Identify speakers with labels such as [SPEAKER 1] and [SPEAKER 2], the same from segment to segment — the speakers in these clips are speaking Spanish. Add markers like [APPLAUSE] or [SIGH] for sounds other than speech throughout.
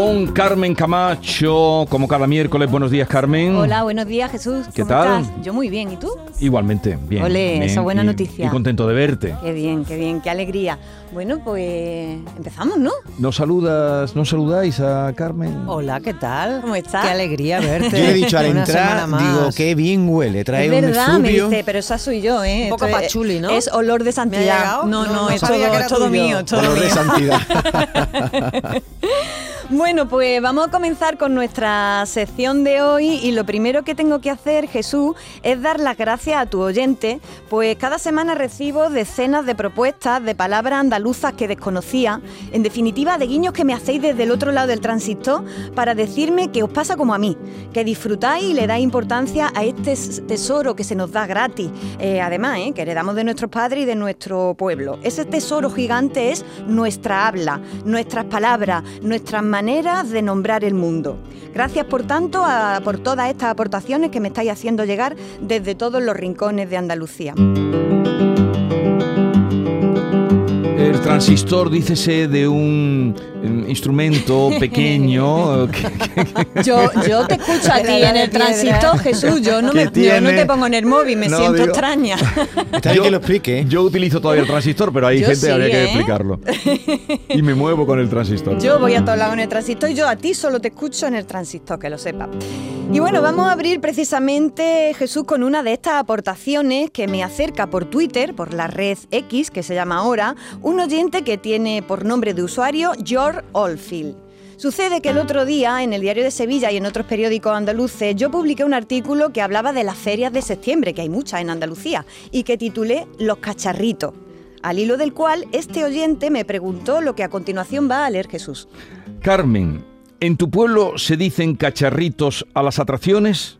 [SPEAKER 1] Con Carmen Camacho, como cada miércoles. Buenos días, Carmen.
[SPEAKER 2] Hola, buenos días Jesús.
[SPEAKER 1] ¿Qué
[SPEAKER 2] ¿Cómo
[SPEAKER 1] tal?
[SPEAKER 2] estás? Yo muy bien, ¿y tú?
[SPEAKER 1] Igualmente, bien.
[SPEAKER 2] Ole,
[SPEAKER 1] bien,
[SPEAKER 2] esa buena
[SPEAKER 1] y-
[SPEAKER 2] noticia.
[SPEAKER 1] Y contento de verte.
[SPEAKER 2] Qué bien, qué bien, qué alegría. Bueno, pues empezamos, ¿no?
[SPEAKER 1] ¿No saludas, no saludáis a Carmen?
[SPEAKER 3] Hola, ¿qué tal?
[SPEAKER 2] ¿Cómo estás?
[SPEAKER 3] Qué alegría [LAUGHS] verte.
[SPEAKER 4] Yo le he dicho al entrar, digo, qué bien huele. Trae
[SPEAKER 2] es
[SPEAKER 4] un
[SPEAKER 2] verdad, me dice, pero esa soy yo, ¿eh?
[SPEAKER 3] Un poco
[SPEAKER 2] Esto
[SPEAKER 3] pachuli, ¿no?
[SPEAKER 2] Es olor de santidad.
[SPEAKER 3] llegado?
[SPEAKER 2] No, no,
[SPEAKER 3] No, no
[SPEAKER 2] es, todo, todo mío, es todo
[SPEAKER 4] Olor de
[SPEAKER 2] mío.
[SPEAKER 4] santidad. [LAUGHS] [LAUGHS]
[SPEAKER 2] Bueno, pues vamos a comenzar con nuestra sección de hoy y lo primero que tengo que hacer, Jesús, es dar las gracias a tu oyente, pues cada semana recibo decenas de propuestas de palabras andaluzas que desconocía, en definitiva de guiños que me hacéis desde el otro lado del transistor para decirme que os pasa como a mí, que disfrutáis y le dais importancia a este tesoro que se nos da gratis, Eh, además, ¿eh? que heredamos de nuestros padres y de nuestro pueblo. Ese tesoro gigante es nuestra habla, nuestras palabras, nuestras maneras de nombrar el mundo. Gracias, por tanto, a- por todas estas aportaciones que me estáis haciendo llegar desde todos los rincones de Andalucía.
[SPEAKER 1] El transistor, dícese de un instrumento pequeño. [LAUGHS] que-
[SPEAKER 2] Yo, yo te escucho a ti en el transistor, Jesús. Yo no,
[SPEAKER 1] ¿Qué
[SPEAKER 2] me, yo no
[SPEAKER 1] tiene?
[SPEAKER 2] te pongo en el móvil, me
[SPEAKER 1] No,
[SPEAKER 2] siento
[SPEAKER 1] digo-
[SPEAKER 2] extraña. [LAUGHS]
[SPEAKER 4] Está bien que lo explique. ¿eh?
[SPEAKER 1] Yo utilizo todavía el transistor, pero hay
[SPEAKER 2] Yo
[SPEAKER 1] gente
[SPEAKER 2] sí,
[SPEAKER 1] habría que
[SPEAKER 2] ¿eh?
[SPEAKER 1] explicarlo. [LAUGHS] Y me muevo con el transistor.
[SPEAKER 2] Yo voy a todos lados en el transistor y yo a ti solo te escucho en el transistor, que lo sepas. Y bueno, vamos a abrir precisamente, Jesús, con una de estas aportaciones que me acerca por Twitter, por la red X, que se llama ahora, un oyente que tiene por nombre de usuario George Oldfield. Sucede que el otro día, en el Diario de Sevilla y en otros periódicos andaluces, yo publiqué un artículo que hablaba de las ferias de septiembre, que hay muchas en Andalucía, y que titulé Los cacharritos. Al hilo del cual, este oyente me preguntó lo que a continuación va a leer Jesús.
[SPEAKER 1] Carmen, ¿en tu pueblo se dicen cacharritos a las atracciones?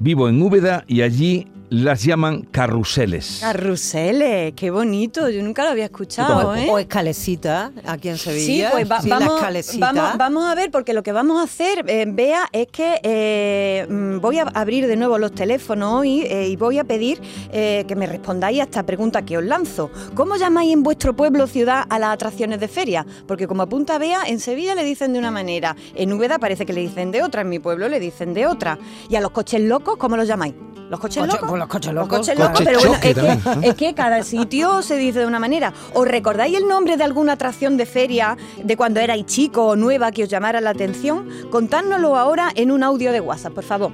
[SPEAKER 1] Vivo en Úbeda y allí las llaman carruseles.
[SPEAKER 2] Carruseles, qué bonito, yo nunca lo había escuchado. ¿eh?
[SPEAKER 3] O escalecita, aquí en
[SPEAKER 2] Sí,
[SPEAKER 3] Sevilla.
[SPEAKER 2] pues va-
[SPEAKER 3] Sí, la
[SPEAKER 2] vamos, vamos, vamos a ver, porque lo que vamos a hacer, eh, Bea, es que eh, mm, voy a abrir de nuevo los teléfonos hoy eh, y voy a pedir eh, que me respondáis a esta pregunta que os lanzo. ¿Cómo llamáis en vuestro pueblo o ciudad a las atracciones de feria? Porque como apunta Bea, en Sevilla le dicen de una manera, en Úbeda parece que le dicen de otra, en mi pueblo le dicen de otra. ¿Y a los coches locos cómo los llamáis? ¿Los coches
[SPEAKER 3] Coche-
[SPEAKER 2] locos?
[SPEAKER 3] Los coches
[SPEAKER 2] Los
[SPEAKER 3] locos.
[SPEAKER 2] coches
[SPEAKER 4] Coche
[SPEAKER 2] locos, pero bueno, es que, cada sitio se dice de una manera. ¿Os recordáis el nombre de alguna atracción de feria de cuando erais chico o nueva que os llamara la atención? Contádnoslo ahora en un audio de WhatsApp, por favor.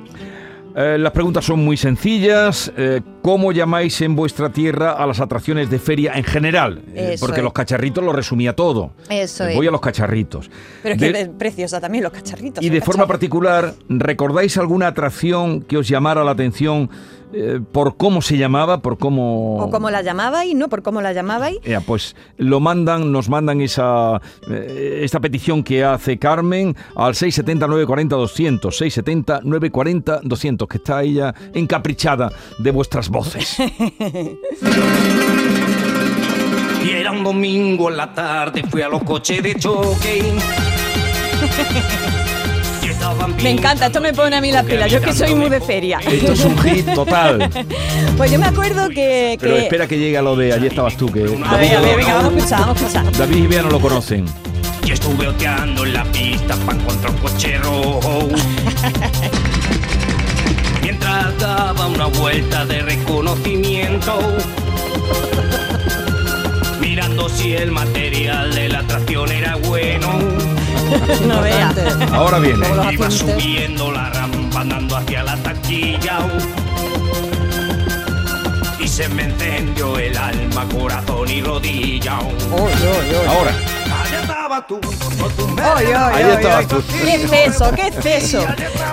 [SPEAKER 1] Eh, las preguntas son muy sencillas. Eh, ¿Cómo llamáis en vuestra tierra a las atracciones de feria en general? Eh, porque
[SPEAKER 2] es.
[SPEAKER 1] los cacharritos lo resumía todo.
[SPEAKER 2] Eso
[SPEAKER 1] Eh,
[SPEAKER 2] es.
[SPEAKER 1] Voy a los cacharritos.
[SPEAKER 2] Pero es
[SPEAKER 1] De-
[SPEAKER 2] que es preciosa también los cacharritos.
[SPEAKER 1] y de forma particular, ¿recordáis alguna atracción que os llamara la atención eh, por cómo se llamaba, por cómo...
[SPEAKER 2] O cómo la llamabais, ¿no? Por cómo la llamabais.
[SPEAKER 1] Ya, pues lo mandan, nos mandan esa eh, esta petición que hace Carmen al 670 940 200, 670 940 200, que está ella encaprichada de vuestras voces. [LAUGHS]
[SPEAKER 5] Y era un domingo en la tarde, fui a los coches de choque. [LAUGHS]
[SPEAKER 2] Me encanta, esto me pone a mí las pilas. Yo es que soy muy de feria.
[SPEAKER 1] Esto es un hit total. [LAUGHS]
[SPEAKER 2] Pues yo me acuerdo que...
[SPEAKER 1] Pero espera que llegue a lo de allí estabas tú, que
[SPEAKER 2] A ver, a ver, venga, vamos a escuchar, vamos a escuchar.
[SPEAKER 1] David y Bea no lo conocen.
[SPEAKER 5] Y estuve oteando en la pista para encontrar un coche rojo. [LAUGHS] Mientras daba una vuelta de reconocimiento. Mirando si el material de la atracción era bueno.
[SPEAKER 2] No.
[SPEAKER 1] Ahora viene.
[SPEAKER 5] Iba subiendo la rampa andando hacia la taquilla. Y se me encendió el alma, corazón y rodilla.
[SPEAKER 1] Ahora.
[SPEAKER 5] Allá estaba tú, con tu
[SPEAKER 2] Oy, oy,
[SPEAKER 1] Ahí
[SPEAKER 2] oy,
[SPEAKER 1] estabas
[SPEAKER 2] oy.
[SPEAKER 1] tú.
[SPEAKER 2] ¡Qué exceso, qué exceso!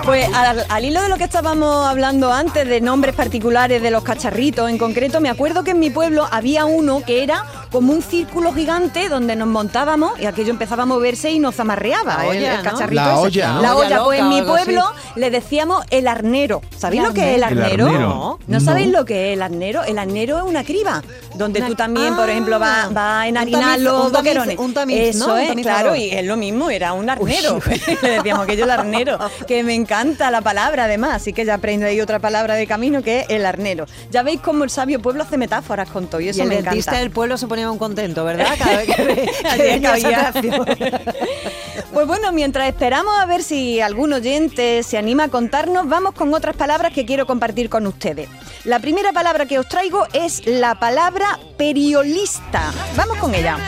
[SPEAKER 2] Pues al, al hilo de lo que estábamos hablando antes, de nombres particulares de los cacharritos en concreto, me acuerdo que en mi pueblo había uno que era como un círculo gigante donde nos montábamos y aquello empezaba a moverse y nos amarreaba
[SPEAKER 3] La
[SPEAKER 2] el,
[SPEAKER 3] olla,
[SPEAKER 2] el
[SPEAKER 3] ¿no?
[SPEAKER 2] cacharrito
[SPEAKER 4] La
[SPEAKER 2] ese.
[SPEAKER 4] olla, ¿no?
[SPEAKER 2] La
[SPEAKER 3] Olla
[SPEAKER 2] olla, pues en mi
[SPEAKER 3] así.
[SPEAKER 2] pueblo le decíamos el arnero. ¿Sabéis
[SPEAKER 3] ¿El
[SPEAKER 2] lo que es el
[SPEAKER 1] arnero? El
[SPEAKER 2] arnero?
[SPEAKER 1] arnero.
[SPEAKER 2] ¿No,
[SPEAKER 1] No.
[SPEAKER 2] sabéis lo que es el arnero? El arnero es una criba, donde
[SPEAKER 3] Una-
[SPEAKER 2] tú también, por
[SPEAKER 3] Ah,
[SPEAKER 2] ejemplo, vas va a enharinar los
[SPEAKER 3] un tamiz-
[SPEAKER 2] boquerones.
[SPEAKER 3] un tamiz,
[SPEAKER 2] Eso
[SPEAKER 3] ¿no?
[SPEAKER 2] Claro, y es lo mismo, era un arnero. [LAUGHS] Le decíamos aquello el arnero, [LAUGHS] que me encanta la palabra además, así que ya aprendo ahí otra palabra de camino que es el arnero. Ya veis cómo el sabio pueblo hace metáforas con todo y eso
[SPEAKER 3] y el
[SPEAKER 2] me
[SPEAKER 3] dentista
[SPEAKER 2] encanta.
[SPEAKER 3] del pueblo se ponía un contento, ¿verdad? Cada vez que, [LAUGHS] que
[SPEAKER 2] que. Pues bueno, mientras esperamos a ver si algún oyente se anima a contarnos, vamos con otras palabras que quiero compartir con ustedes. La primera palabra que os traigo es la palabra periolista. Vamos con ella.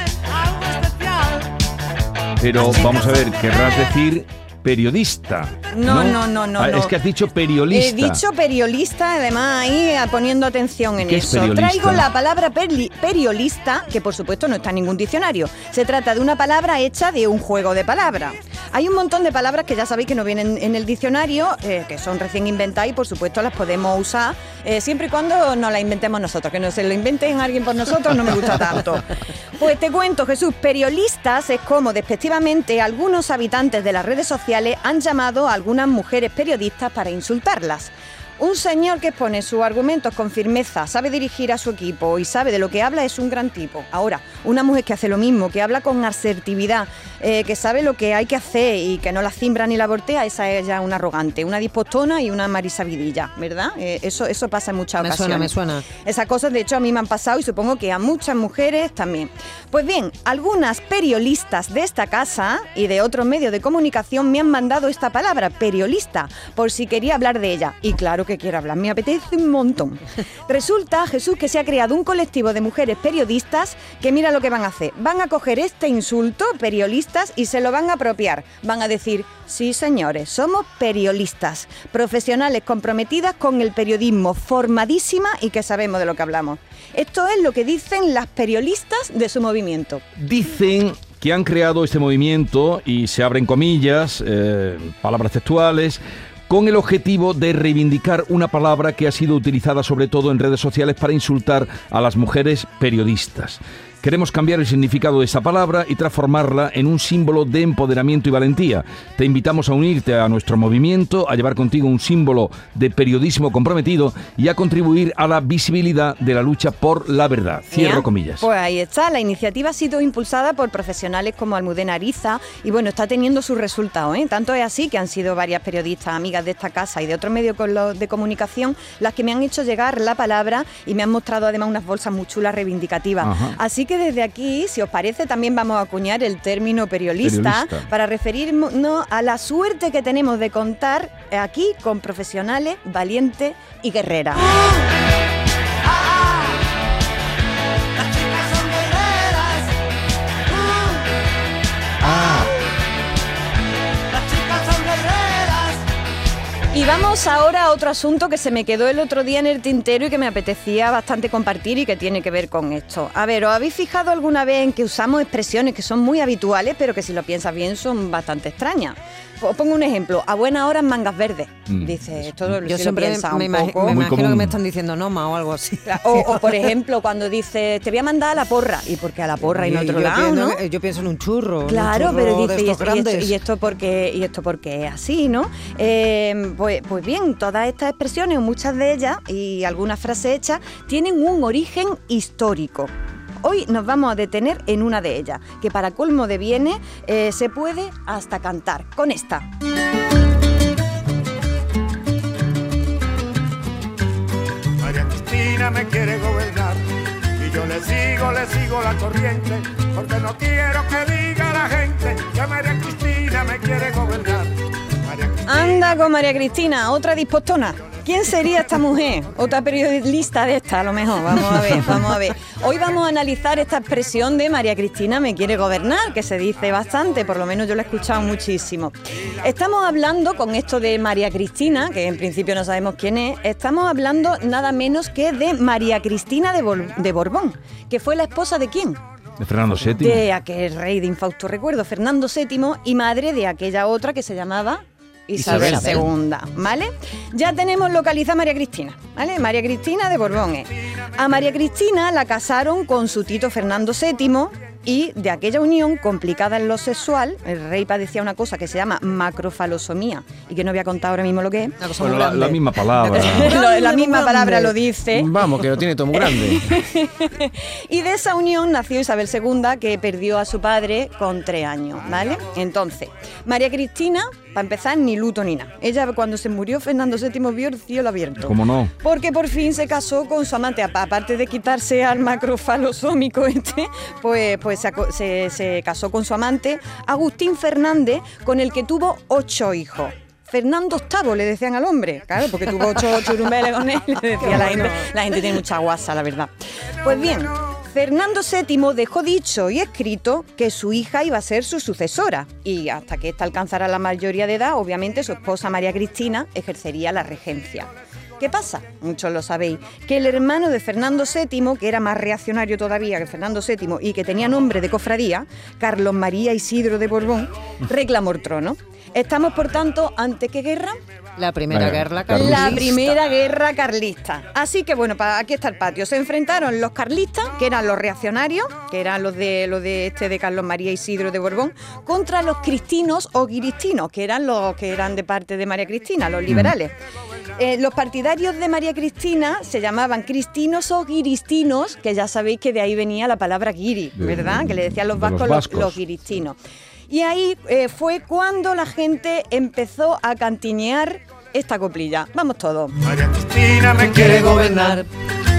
[SPEAKER 1] Pero vamos a ver, querrás decir periodista.
[SPEAKER 2] No, no, no, no,
[SPEAKER 1] Ah,
[SPEAKER 2] no.
[SPEAKER 1] Es que has dicho periolista.
[SPEAKER 2] He dicho periolista, además, ahí eh, poniendo atención en
[SPEAKER 1] ¿Qué es
[SPEAKER 2] eso. Traigo la palabra perli- periolista, que por supuesto no está en ningún diccionario. Se trata de una palabra hecha de un juego de palabras. Hay un montón de palabras que ya sabéis que no vienen en el diccionario, eh, que son recién inventadas y por supuesto las podemos usar eh, siempre y cuando nos las inventemos nosotros. Que no se lo inventen alguien por nosotros no me gusta [LAUGHS] tanto. Pues te cuento, Jesús, periodistas es como despectivamente algunos habitantes de las redes sociales han llamado a algunas mujeres periodistas para insultarlas. Un señor que expone sus argumentos con firmeza, sabe dirigir a su equipo y sabe de lo que habla es un gran tipo. Ahora, una mujer que hace lo mismo, que habla con asertividad, eh, que sabe lo que hay que hacer y que no la cimbra ni la voltea, esa es ya una arrogante, una dispostona y una marisabidilla, ¿verdad? Eh, eso, eso pasa en muchas
[SPEAKER 3] Me
[SPEAKER 2] ocasiones.
[SPEAKER 3] suena, me suena.
[SPEAKER 2] Esas cosas, de hecho, a mí me han pasado y supongo que a muchas mujeres también. Pues bien, algunas periodistas de esta casa y de otros medios de comunicación me han mandado esta palabra, periodista, por si quería hablar de ella. Y claro que quiero hablar, me apetece un montón. Resulta, Jesús, que se ha creado un colectivo de mujeres periodistas que mira lo que van a hacer. Van a coger este insulto, periodistas, y se lo van a apropiar. Van a decir, sí señores, somos periodistas, profesionales comprometidas con el periodismo, formadísima y que sabemos de lo que hablamos. Esto es lo que dicen las periodistas de su movimiento.
[SPEAKER 1] Dicen que han creado este movimiento y se abren comillas, eh, palabras textuales, con el objetivo de reivindicar una palabra que ha sido utilizada sobre todo en redes sociales para insultar a las mujeres periodistas. Queremos cambiar el significado de esa palabra y transformarla en un símbolo de empoderamiento y valentía. Te invitamos a unirte a nuestro movimiento, a llevar contigo un símbolo de periodismo comprometido y a contribuir a la visibilidad de la lucha por la verdad. Cierro comillas.
[SPEAKER 2] Pues ahí está, la iniciativa ha sido impulsada por profesionales como Almudena Ariza y bueno, está teniendo sus resultados. ¿eh? Tanto es así que han sido varias periodistas, amigas de esta casa y de otros medios de comunicación las que me han hecho llegar la palabra y me han mostrado además unas bolsas muy chulas reivindicativas.
[SPEAKER 1] Ajá.
[SPEAKER 2] Así que desde aquí, si os parece, también vamos a acuñar el término periodista,
[SPEAKER 1] Periodista.
[SPEAKER 2] para referirnos a la suerte que tenemos de contar aquí con profesionales valientes y guerreras. Vamos ahora a otro asunto que se me quedó el otro día en el tintero y que me apetecía bastante compartir y que tiene que ver con esto. A ver, ¿os habéis fijado alguna vez en que usamos expresiones que son muy habituales, pero que si lo piensas bien son bastante extrañas? Os pongo un ejemplo. A buena hora en mangas verdes.
[SPEAKER 1] Mm,
[SPEAKER 2] Dice, esto lo,
[SPEAKER 3] Yo
[SPEAKER 2] si lo
[SPEAKER 3] siempre
[SPEAKER 2] piensas
[SPEAKER 3] me,
[SPEAKER 2] un
[SPEAKER 3] imagi-
[SPEAKER 2] poco.
[SPEAKER 3] me imagino que me están diciendo Noma o algo así. [LAUGHS]
[SPEAKER 2] O, o, por ejemplo, cuando dice, te voy a mandar a la porra. ¿Y por qué a la porra y no a
[SPEAKER 3] yo,
[SPEAKER 2] otro
[SPEAKER 3] yo
[SPEAKER 2] lado,
[SPEAKER 3] pienso,
[SPEAKER 2] no?
[SPEAKER 3] que- yo pienso en un churro. en un
[SPEAKER 2] Claro,
[SPEAKER 3] churro
[SPEAKER 2] pero
[SPEAKER 3] de
[SPEAKER 2] dice, y esto, y, esto, y esto porque, y esto porque es así, ¿no? Eh, pues, pues bien, todas estas expresiones, muchas de ellas, y algunas frases hechas, tienen un origen histórico. Hoy nos vamos a detener en una de ellas, que para colmo de bienes eh, se puede hasta cantar, con esta.
[SPEAKER 6] María Cristina me quiere gobernar y yo le sigo, le sigo la corriente porque no quiero que diga la gente que María Cristina me quiere gobernar.
[SPEAKER 2] Anda con María Cristina, otra dispostona. ¿Quién sería esta mujer? Otra periodista de esta, a lo mejor. Vamos a ver, vamos a ver. Hoy vamos a analizar esta expresión de María Cristina me quiere gobernar, que se dice bastante, por lo menos yo la he escuchado muchísimo. Estamos hablando con esto de María Cristina, que en principio no sabemos quién es, estamos hablando nada menos que de María Cristina de, Bol- de Borbón, que fue la esposa de quién?
[SPEAKER 1] De Fernando VII.
[SPEAKER 2] De aquel rey de infausto recuerdo, Fernando VII, y madre de aquella otra que se llamaba Isabel,
[SPEAKER 3] Isabel.
[SPEAKER 2] II, ¿vale? Ya tenemos localizada a María Cristina, ¿vale? María Cristina de Borbón. A María Cristina la casaron con su tito Fernando VII y de aquella unión complicada en lo sexual, el rey padecía una cosa que se llama macrofalosomía y que no voy a contar ahora mismo lo que es.
[SPEAKER 1] Bueno, la, la misma [LAUGHS] palabra.
[SPEAKER 2] Lo- la misma palabra lo dice.
[SPEAKER 4] Vamos, que lo tiene todo muy grande. [LAUGHS]
[SPEAKER 2] Y de esa unión nació Isabel II, que perdió a su padre con tres años, ¿vale? Entonces, María Cristina, para empezar, ni luto ni nada. Ella, cuando se murió Fernando VII, vio el cielo abierto.
[SPEAKER 1] ¿Cómo no?
[SPEAKER 2] Porque por fin se casó con su amante, apa- aparte de quitarse al macrofalosómico [LAUGHS] este, pues, pues se- se casó con su amante, Agustín Fernández, con el que tuvo ocho hijos. Fernando VIII le decían al hombre, claro, porque tuvo ocho churumbeles con él, le decía la gente, la gente tiene mucha guasa, la verdad. Pues bien, Fernando VII dejó dicho y escrito que su hija iba a ser su sucesora y hasta que ésta alcanzara la mayoría de edad, obviamente su esposa María Cristina ejercería la regencia. ¿Qué pasa? Muchos lo sabéis, que el hermano de Fernando VII, que era más reaccionario todavía que Fernando VII y que tenía nombre de cofradía, Carlos María Isidro de Borbón, reclamó el trono. Estamos, por tanto, ante qué guerra?
[SPEAKER 3] La primera guerra
[SPEAKER 1] Carlista.
[SPEAKER 2] La primera guerra carlista. Así que bueno, aquí está el patio. Se enfrentaron los carlistas, que eran los reaccionarios, que eran los de los de este de Carlos María Isidro de Borbón, contra los cristinos o guiristinos, que eran los que eran de parte de María Cristina, los liberales. Eh, los partidarios de María Cristina se llamaban cristinos o guiristinos, que ya sabéis que de ahí venía la palabra guiri, ¿verdad? Que le decían los
[SPEAKER 1] de los
[SPEAKER 2] vascos los,
[SPEAKER 1] vascos.
[SPEAKER 2] los guiristinos. Y ahí eh, fue cuando la gente empezó a cantinear esta coplilla. Vamos todos.
[SPEAKER 6] María Cristina me quiere gobernar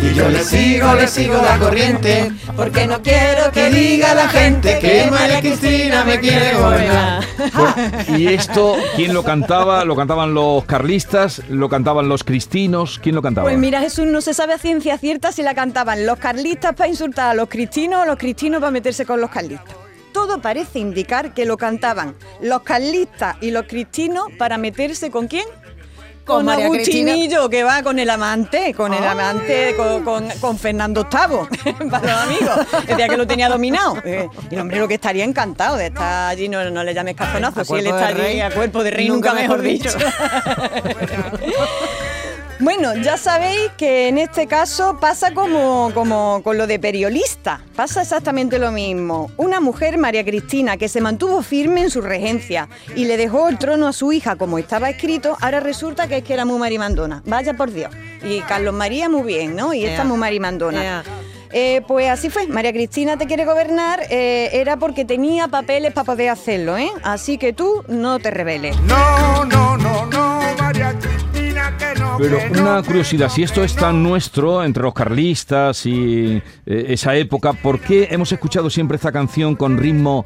[SPEAKER 4] Y yo le sigo, le sigo la corriente, porque no quiero que diga la gente que María Cristina me quiere gobernar. [LAUGHS]
[SPEAKER 1] ¿Y esto quién lo cantaba? ¿Lo cantaban los carlistas? ¿Lo cantaban los cristinos? ¿Quién lo cantaba?
[SPEAKER 2] Pues mira, Jesús, no se sabe a ciencia cierta si la cantaban los carlistas para insultar a los cristinos o los cristinos para meterse con los carlistas. Todo parece indicar que lo cantaban los carlistas y los cristinos para meterse con quién?
[SPEAKER 3] Con
[SPEAKER 2] Con, Agustinillo, que va con el amante, con el amante, con, con- con Fernando VIII, [LAUGHS] para los amigos. Decía que lo tenía dominado. Eh, Y el hombre lo que estaría encantado de estar allí, no, no le llames cazonazo, si él está allí
[SPEAKER 3] rey.
[SPEAKER 2] a cuerpo de rey, nunca, mejor dicho. [LAUGHS] [LAUGHS] Bueno, ya sabéis que en este caso pasa como, como con lo de periolista. Pasa exactamente lo mismo. Una mujer, María Cristina, que se mantuvo firme en su regencia y le dejó el trono a su hija como estaba escrito, ahora resulta que es que era muy marimandona. Vaya por Dios. Y Carlos María muy bien, ¿no? Y esta muy marimandona. Eh, pues así fue, María Cristina te quiere gobernar, eh, era porque tenía papeles para poder hacerlo, ¿eh? Así que tú no te rebeles.
[SPEAKER 6] No, no, no, no, María Cristina.
[SPEAKER 1] Pero una curiosidad, si esto es tan nuestro entre los carlistas y eh, esa época, ¿por qué hemos escuchado siempre esta canción con ritmo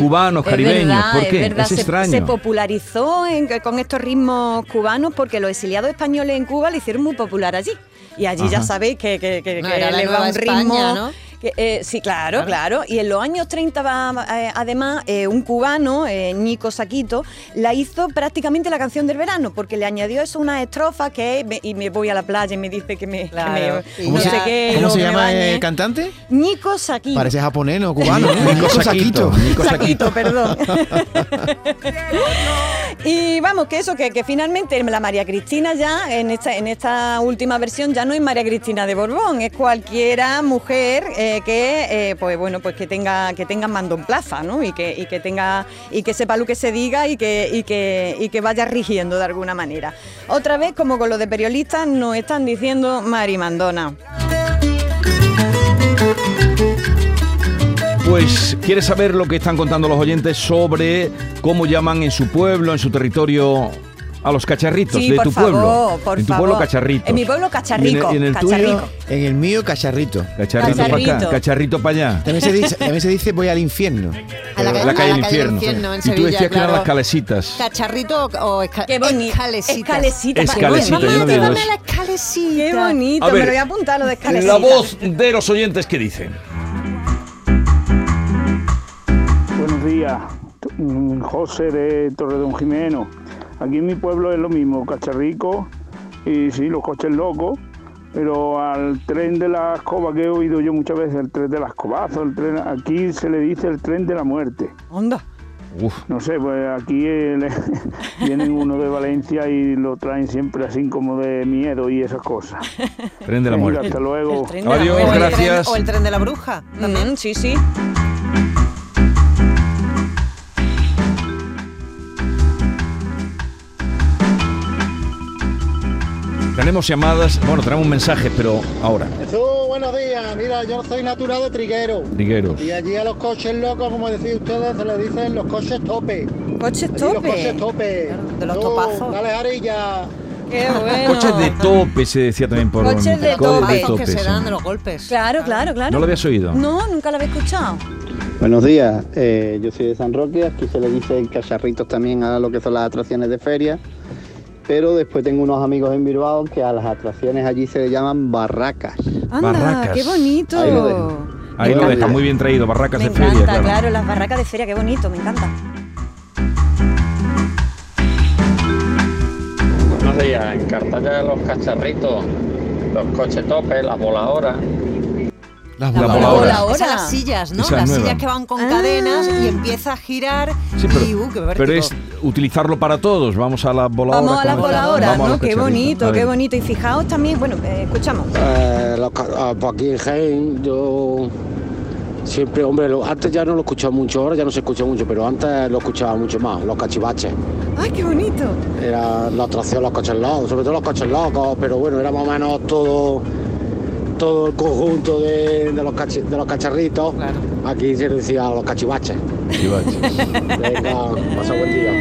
[SPEAKER 1] cubano,
[SPEAKER 2] Es
[SPEAKER 1] caribeño?
[SPEAKER 2] verdad,
[SPEAKER 1] ¿Por
[SPEAKER 2] es
[SPEAKER 1] qué?
[SPEAKER 2] verdad,
[SPEAKER 1] Es
[SPEAKER 2] se-
[SPEAKER 1] extraño.
[SPEAKER 2] Se, popularizó en- con estos ritmos cubanos porque los exiliados españoles en Cuba le hicieron muy popular allí. Y allí ya sabéis que, que, que-
[SPEAKER 3] No,
[SPEAKER 2] que
[SPEAKER 3] era la
[SPEAKER 2] le va un
[SPEAKER 3] España,
[SPEAKER 2] ritmo.
[SPEAKER 3] ¿no?
[SPEAKER 2] Que, eh, sí, claro, claro, Y en los años 30, va, eh, además, eh, un cubano, eh, Nico Saquito, la hizo prácticamente la canción del verano, porque le añadió eso una estrofa que es, me- y me voy a la playa y me dice que me. que
[SPEAKER 4] ¿Cómo
[SPEAKER 2] no
[SPEAKER 4] se,
[SPEAKER 2] sé qué,
[SPEAKER 4] cómo se llama el cantante?
[SPEAKER 2] Nico Saquito.
[SPEAKER 4] Parece japonés, no cubano, ¿no?
[SPEAKER 1] Nico Saquito, Nico
[SPEAKER 2] Saquito, perdón. [LAUGHS] y vamos, que eso, que, que finalmente la María Cristina ya, en esta, en esta última versión, ya no es María Cristina de Borbón, es cualquiera mujer eh, que, eh, pues bueno, pues que tenga, que tenga mando en plaza, ¿no? Y que, y que tenga, y que sepa lo que se diga y que, y que, y que vaya rigiendo de alguna manera. Otra vez, como con lo de periodistas, nos están diciendo Marimandona.
[SPEAKER 1] Pues, ¿quieres saber lo que están contando los oyentes sobre cómo llaman en su pueblo, en su territorio, a los cacharritos
[SPEAKER 2] Sí,
[SPEAKER 1] de
[SPEAKER 2] por
[SPEAKER 1] tu
[SPEAKER 2] favor,
[SPEAKER 1] pueblo?
[SPEAKER 2] por
[SPEAKER 1] en tu
[SPEAKER 2] favor.
[SPEAKER 1] pueblo, cacharritos.
[SPEAKER 2] En mi pueblo, cacharrico,
[SPEAKER 1] Y en el, y en el
[SPEAKER 2] cacharrico.
[SPEAKER 1] tuyo,
[SPEAKER 4] En el mío, cacharrito.
[SPEAKER 1] cacharrito para acá,
[SPEAKER 2] Cacharrito.
[SPEAKER 1] cacharrito para allá.
[SPEAKER 4] También se dice, también se dice voy al infierno.
[SPEAKER 3] A la,
[SPEAKER 1] la,
[SPEAKER 3] ca-
[SPEAKER 1] calle
[SPEAKER 3] a
[SPEAKER 1] del
[SPEAKER 3] la calle del
[SPEAKER 1] infierno.
[SPEAKER 3] infierno, en
[SPEAKER 1] y tú decías que eran las calesitas.
[SPEAKER 3] ¿Cacharrito o esca
[SPEAKER 2] Qué. Escalesita, Qué
[SPEAKER 1] yo no
[SPEAKER 2] bonito.
[SPEAKER 1] digo
[SPEAKER 3] Dame
[SPEAKER 1] eso.
[SPEAKER 3] la escalecita.
[SPEAKER 2] Qué bonito.
[SPEAKER 1] A ver,
[SPEAKER 2] me lo voy a apuntar lo de escalesita.
[SPEAKER 1] La voz de los oyentes que dicen.
[SPEAKER 7] Buenos días, José de Torredón Jimeno. Aquí en mi pueblo es lo mismo, cacharrico y sí, los coches locos, pero al tren de la escoba que he oído yo muchas veces, el tren de la escobazo, el tren, aquí se le dice el tren de la muerte.
[SPEAKER 2] Onda.
[SPEAKER 1] Uf.
[SPEAKER 7] No sé, pues aquí le- [LAUGHS] vienen uno de Valencia y lo traen siempre así como de miedo y esas cosas.
[SPEAKER 1] Tren de la muerte.
[SPEAKER 7] hasta luego.
[SPEAKER 2] El tren de la
[SPEAKER 1] Adiós,
[SPEAKER 2] muerte.
[SPEAKER 3] O el tren-
[SPEAKER 1] gracias.
[SPEAKER 3] o el tren de la bruja.
[SPEAKER 2] Mm, sí, sí.
[SPEAKER 1] Tenemos llamadas, bueno, tenemos mensajes, pero ahora,
[SPEAKER 8] Jesús, buenos días. Mira, yo soy natural de Triguero.
[SPEAKER 1] Trigueros.
[SPEAKER 8] Y allí a los coches locos, como decís ustedes, se les dicen los coches tope.
[SPEAKER 2] Coches
[SPEAKER 8] Allí Los
[SPEAKER 2] tope.
[SPEAKER 8] coches tope.
[SPEAKER 3] de los
[SPEAKER 8] Tú,
[SPEAKER 3] topazos.
[SPEAKER 8] Dale, Jarilla.
[SPEAKER 2] Qué [LAUGHS] bueno.
[SPEAKER 1] Coches de tope se decía también por
[SPEAKER 2] Coches de
[SPEAKER 1] coches
[SPEAKER 2] tope.
[SPEAKER 3] Que se dan de los golpes.
[SPEAKER 2] Claro, claro, claro.
[SPEAKER 1] ¿No lo habías oído?
[SPEAKER 2] No, nunca lo había escuchado.
[SPEAKER 9] Buenos días, eh, yo soy de San Roque, aquí se le dice cacharritos también a lo que son las atracciones de feria, pero después tengo unos amigos en Bilbao que a las atracciones allí se le llaman barracas.
[SPEAKER 2] Anda,
[SPEAKER 1] Barracas.
[SPEAKER 2] qué bonito.
[SPEAKER 9] Ahí lo dejo.
[SPEAKER 1] Ahí lo deja, muy bien traído, barracas
[SPEAKER 2] Me
[SPEAKER 1] de feria,
[SPEAKER 2] encanta,
[SPEAKER 1] claro.
[SPEAKER 2] claro, las barracas de feria, qué bonito, me encanta.
[SPEAKER 10] Buenos días, en Cartaya los cacharritos, los coches tope, las voladoras.
[SPEAKER 11] Las
[SPEAKER 1] La
[SPEAKER 11] voladoras.
[SPEAKER 1] voladora.
[SPEAKER 2] Ahora.
[SPEAKER 3] Esas las sillas, ¿no? Las
[SPEAKER 1] nueva.
[SPEAKER 3] sillas que van con
[SPEAKER 2] Ah.
[SPEAKER 3] cadenas y empieza a girar
[SPEAKER 1] Sí,
[SPEAKER 3] y
[SPEAKER 1] pero,
[SPEAKER 3] uh, qué
[SPEAKER 1] pero es utilizarlo para todos. Vamos a la voladora.
[SPEAKER 2] Vamos a las voladoras, ¿no? Qué bonito, qué bonito. Y fijaos también, bueno, eh, escuchamos.
[SPEAKER 8] Eh, los ah, pues aquí en Jaén, yo siempre, hombre, lo- antes ya no lo escuchaba mucho, ahora ya no se escucha mucho, pero antes lo escuchaba mucho más, los cachivaches.
[SPEAKER 2] ¡Ay, qué bonito!
[SPEAKER 8] Era la atracción los coches locos, sobre todo los coches locos, pero bueno, era más o menos todo todo el conjunto de, de los, cachi- de los cacharritos. Aquí se decía los cachivaches. Venga, pasa buen día.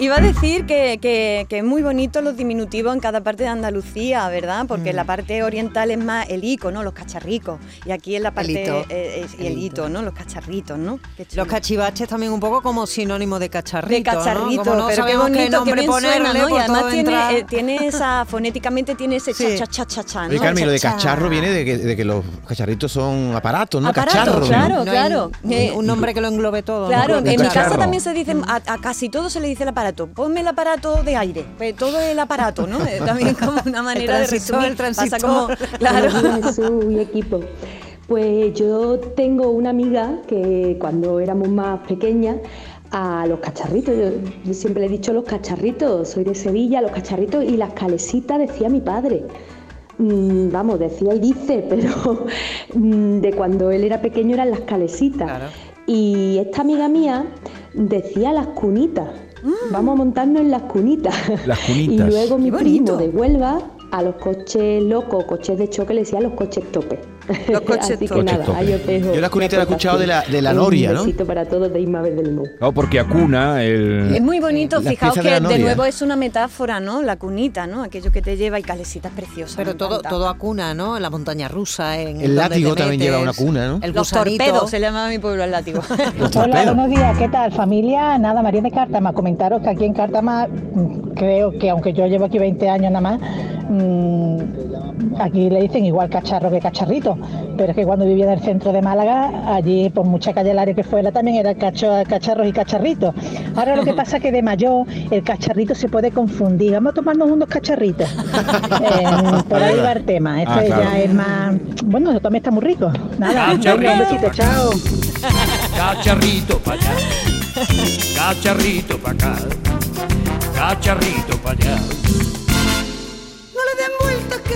[SPEAKER 2] Iba a decir que, que- que es muy bonito los diminutivos en cada parte de Andalucía, ¿verdad? Porque en la parte oriental es más el ico, ¿no? Los cacharricos. Y aquí en la parte...
[SPEAKER 3] hito.
[SPEAKER 2] eh, es- y el hito, ¿no? Los cacharritos, ¿no? Qué.
[SPEAKER 3] Los cachivaches también un poco como sinónimo de cacharrito.
[SPEAKER 2] de cacharrito,
[SPEAKER 3] ¿no? Como
[SPEAKER 2] pero qué
[SPEAKER 3] qué
[SPEAKER 2] bonito, qué bien suena, ¿no? Y además tiene, eh, tiene esa, [LAUGHS] fonéticamente tiene ese cha cha cha cha cha, ¿no?
[SPEAKER 11] Oye, Carmen, lo de
[SPEAKER 2] Cha, cha.
[SPEAKER 11] cacharro viene de que, de que los cacharritos son aparatos, ¿no?
[SPEAKER 2] Aparatos,
[SPEAKER 11] Cacharros.
[SPEAKER 2] claro, claro.
[SPEAKER 3] un-
[SPEAKER 2] Eh,
[SPEAKER 3] un nombre que lo englobe todo.
[SPEAKER 2] Claro, en mi casa también se dice, a, a casi todo se le dice el aparato. Ponme el aparato de aire, pues todo el aparato, ¿no? Eh, También como una [LAUGHS] manera de resumir.
[SPEAKER 3] el
[SPEAKER 2] Pasa
[SPEAKER 3] transistor.
[SPEAKER 2] como, [LAUGHS] claro.
[SPEAKER 12] Y equipo. Pues yo tengo una amiga que cuando éramos más pequeñas, a los cacharritos, yo, yo siempre le he dicho los cacharritos, soy de Sevilla, los cacharritos y las calesitas, decía mi padre. Mm, vamos, decía y dice, [LAUGHS] pero mm, de cuando él era pequeño eran las calesitas. Y esta amiga mía decía las cunitas. Vamos a montarnos en las cunitas.
[SPEAKER 1] Las [LAUGHS]
[SPEAKER 12] Y
[SPEAKER 1] cunitas.
[SPEAKER 12] luego mi primo de Huelva a los coches locos, coches de choque, le decía los coches tope. [LAUGHS]
[SPEAKER 2] Los coches
[SPEAKER 12] Así que
[SPEAKER 2] tope.
[SPEAKER 12] nada,
[SPEAKER 1] Coches tope.
[SPEAKER 12] ahí os dejo
[SPEAKER 11] Yo las cunitas
[SPEAKER 12] mi
[SPEAKER 11] las he escuchado de la- de la noria, ¿no?
[SPEAKER 12] Un besito para todos de del Mundo.
[SPEAKER 1] Claro, porque acuna el...
[SPEAKER 2] Es muy bonito,
[SPEAKER 11] Las
[SPEAKER 2] fijaos
[SPEAKER 11] piezas
[SPEAKER 2] que
[SPEAKER 11] de
[SPEAKER 2] de,
[SPEAKER 11] la noria.
[SPEAKER 2] nuevo es una metáfora, ¿no? La cunita, ¿no? Aquello que te lleva y calesitas preciosas.
[SPEAKER 3] Pero
[SPEAKER 2] me
[SPEAKER 3] todo,
[SPEAKER 2] encanta.
[SPEAKER 3] todo a cuna, ¿no? En la montaña rusa, en
[SPEAKER 11] El
[SPEAKER 3] donde
[SPEAKER 11] látigo
[SPEAKER 3] te
[SPEAKER 11] también lleva una cuna, ¿no?
[SPEAKER 3] El
[SPEAKER 2] Los
[SPEAKER 3] gusanito.
[SPEAKER 2] torpedos, se llamaba mi pueblo el látigo. [LAUGHS]
[SPEAKER 11] Los torpedos.
[SPEAKER 12] días, ¿qué tal familia? Nada, María de Cártama, comentaros que aquí en Cártama mm, creo que aunque yo llevo aquí 20 años nada más, mm, aquí le dicen igual cacharro que cacharrito, pero es que cuando vivía en el centro de Málaga, allí por mucha calle Lario que fuera también era cacharros y cacharritos. Ahora lo que [LAUGHS] pasa es que de mayor el cacharrito se puede confundir, vamos a tomarnos unos cacharritos. [LAUGHS] Eh, por ahí va el tema,
[SPEAKER 1] Ah, claro.
[SPEAKER 12] ya es más, bueno, eso también está muy rico. Nada, un besito, chao.
[SPEAKER 5] Cacharrito pa' allá, [LAUGHS] cacharrito pa' acá, cacharrito pa' allá.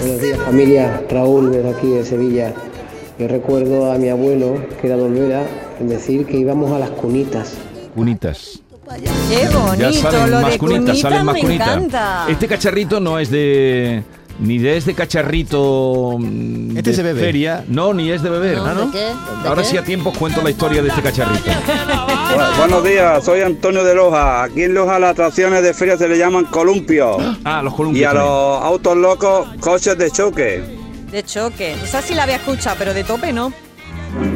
[SPEAKER 9] Buenos días familia, Raúl desde aquí de Sevilla. Yo recuerdo a mi abuelo, que era de Olvera, decir que íbamos a las cunitas.
[SPEAKER 1] Cunitas.
[SPEAKER 2] Qué bonito,
[SPEAKER 1] ya salen
[SPEAKER 2] lo
[SPEAKER 1] más
[SPEAKER 2] de
[SPEAKER 1] cunitas,
[SPEAKER 2] cunitas
[SPEAKER 1] salen más
[SPEAKER 2] me
[SPEAKER 1] cunitas.
[SPEAKER 2] encanta.
[SPEAKER 1] Este cacharrito no es de... Ni de este cacharrito mm,
[SPEAKER 11] Este
[SPEAKER 1] de
[SPEAKER 11] es de beber.
[SPEAKER 1] feria, no, ni es de beber,
[SPEAKER 3] No,
[SPEAKER 1] ¿no?
[SPEAKER 3] ¿de qué? ¿De
[SPEAKER 1] Ahora
[SPEAKER 3] qué?
[SPEAKER 1] sí a tiempo os cuento la historia de este cacharrito.
[SPEAKER 13] buenos días, soy Antonio de Loja. Aquí en Loja las atracciones de feria se le llaman columpios.
[SPEAKER 1] Ah, los columpios.
[SPEAKER 13] Y a
[SPEAKER 1] también.
[SPEAKER 13] los autos locos, coches de choque.
[SPEAKER 2] De choque. Esa sí la había escuchado, pero de tope no.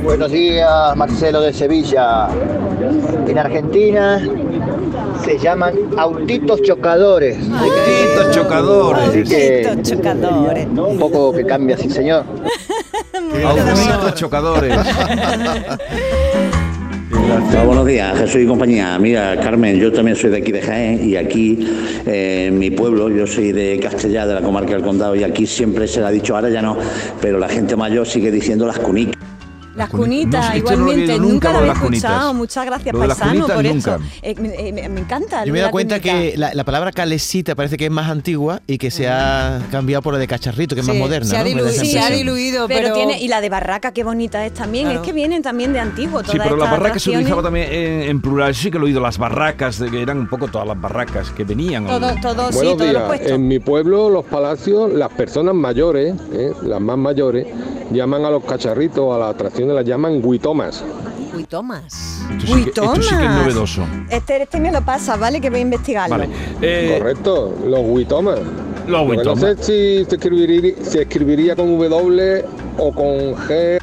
[SPEAKER 9] Buenos días, Marcelo de Sevilla. En Argentina se llaman autitos chocadores.
[SPEAKER 1] Autitos chocadores.
[SPEAKER 9] Así que
[SPEAKER 2] Autitos chocadores.
[SPEAKER 9] un poco que cambia, sí señor.
[SPEAKER 1] Autitos chocadores.
[SPEAKER 10] Hola, buenos días, Jesús y compañía. Mira, Carmen, yo también soy de aquí de Jaén y aquí eh, en mi pueblo, yo soy de Castellá, de la comarca del Condado, y aquí siempre se le ha dicho, ahora ya no, pero la gente mayor sigue diciendo las cunicas.
[SPEAKER 2] Las
[SPEAKER 1] cuni-
[SPEAKER 2] cunitas,
[SPEAKER 1] no sé, esto no lo he
[SPEAKER 2] igualmente. nunca
[SPEAKER 1] nunca,
[SPEAKER 2] lo
[SPEAKER 1] lo de
[SPEAKER 2] había escuchado. Muchas gracias,
[SPEAKER 1] Lo
[SPEAKER 2] paisano,
[SPEAKER 1] cunitas,
[SPEAKER 2] por
[SPEAKER 1] nunca.
[SPEAKER 2] eso. Eh, me, eh, me encanta.
[SPEAKER 11] Yo me he
[SPEAKER 2] la
[SPEAKER 11] dado cuenta que la, la palabra calesita parece que es más antigua y que se ha cambiado por la de cacharrito, que es más
[SPEAKER 3] Sí,
[SPEAKER 11] moderna.
[SPEAKER 3] se ha diluido, se ha diluido,
[SPEAKER 2] Pero,
[SPEAKER 3] pero,
[SPEAKER 2] tiene, y la de barraca, qué bonita es también.
[SPEAKER 3] Claro.
[SPEAKER 2] Es que vienen también de antiguo.
[SPEAKER 1] Sí,
[SPEAKER 2] todas
[SPEAKER 1] pero las
[SPEAKER 2] estas
[SPEAKER 1] barracas se utilizaba también en, en plural. Sí que lo he oído, las barracas, que eran un poco todas las barracas que venían.
[SPEAKER 2] Todo, todo, sí,
[SPEAKER 14] Buenos
[SPEAKER 2] todo lo
[SPEAKER 14] días. En mi pueblo, los palacios, las personas mayores, ¿eh? las más mayores, llaman a los cacharritos, a las atracciones, las llaman guitomas.
[SPEAKER 3] Uy, Tomás.
[SPEAKER 1] Esto sí, que, esto sí que es novedoso.
[SPEAKER 2] Este, este me lo pasa, ¿vale? Que voy a investigarlo.
[SPEAKER 1] Vale. Eh,
[SPEAKER 14] Correcto, los guitomas.
[SPEAKER 1] Los guitomas.
[SPEAKER 14] No sé si se escribiría, se escribiría con W o con G.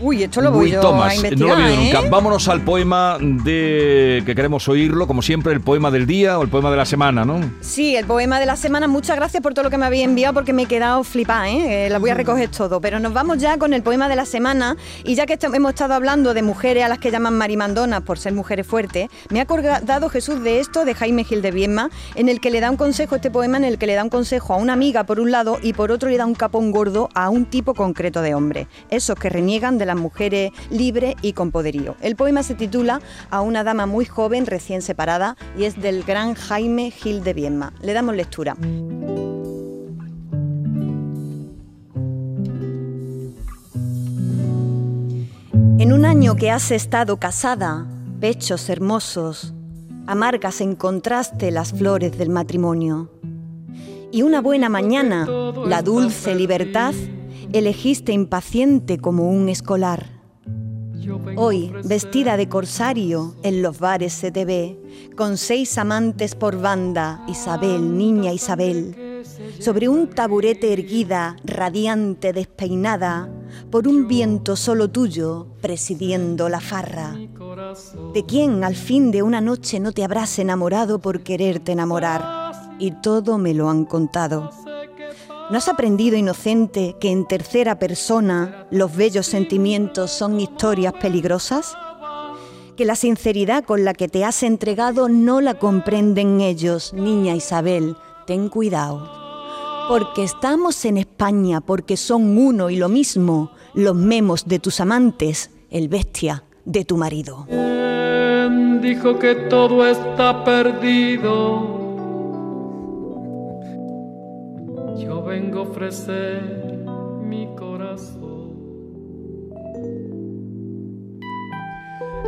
[SPEAKER 2] Uy, esto lo voy yo
[SPEAKER 1] Thomas,
[SPEAKER 2] a
[SPEAKER 1] no lo
[SPEAKER 2] investigar,
[SPEAKER 1] he oído
[SPEAKER 2] ¿eh?
[SPEAKER 1] nunca. Vámonos al poema de que queremos oírlo, como siempre, el poema del día o el poema de la semana, ¿no?
[SPEAKER 2] Sí, el poema de la semana. Muchas gracias por todo lo que me habéis enviado porque me he quedado flipada, ¿eh? Eh, La voy a recoger todo. Pero nos vamos ya con el poema de la semana. Y ya que est- hemos estado hablando de mujeres a las que llaman marimandonas por ser mujeres fuertes, me ha acordado Jesús de esto de Jaime Gil de Viedma, en el que le da un consejo, este poema en el que le da un consejo a una amiga por un lado y por otro le da un capón gordo a un tipo concreto de hombre. Esos que reniegan de las mujeres libres y con poderío. El poema se titula A una dama muy joven recién separada y es del gran Jaime Gil de Viedma. Le damos lectura. En un año que has estado casada, pechos hermosos, amargas en contraste las flores del matrimonio. Y una buena mañana, la dulce libertad, elegiste impaciente como un escolar. Hoy, vestida de corsario, en los bares se te ve, con seis amantes por banda, Isabel, niña Isabel, sobre un taburete erguida, radiante, despeinada, por un viento solo tuyo, presidiendo la farra. ¿De quién al fin de una noche no te habrás enamorado por quererte enamorar? Y todo me lo han contado. ¿No has aprendido, inocente, que en tercera persona los bellos sentimientos son historias peligrosas? Que la sinceridad con la que te has entregado no la comprenden ellos, niña Isabel, ten cuidado. Porque estamos en España, porque son uno y lo mismo, los memos de tus amantes, el bestia de tu marido.
[SPEAKER 15] ¿Quién dijo que todo está perdido? Vengo a ofrecer mi corazón.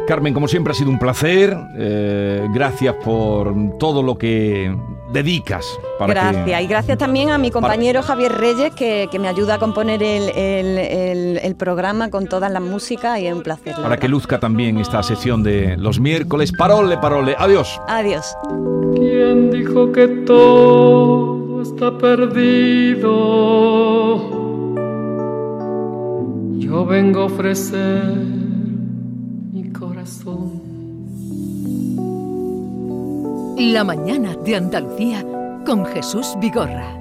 [SPEAKER 1] Carmen, como siempre ha sido un placer. Eh, gracias por todo lo que dedicas. Para que-
[SPEAKER 2] Gracias. Y gracias también a mi compañero Javier Reyes, que, que me ayuda a componer el, el- el- el programa con todas las músicas y es un placer. la
[SPEAKER 1] para que luzca también esta sección de los miércoles. Parole, parole. Adiós.
[SPEAKER 2] Adiós.
[SPEAKER 15] ¿Quién dijo que está perdido? Yo vengo a ofrecer mi corazón.
[SPEAKER 16] La mañana de Andalucía con Jesús Vigorra.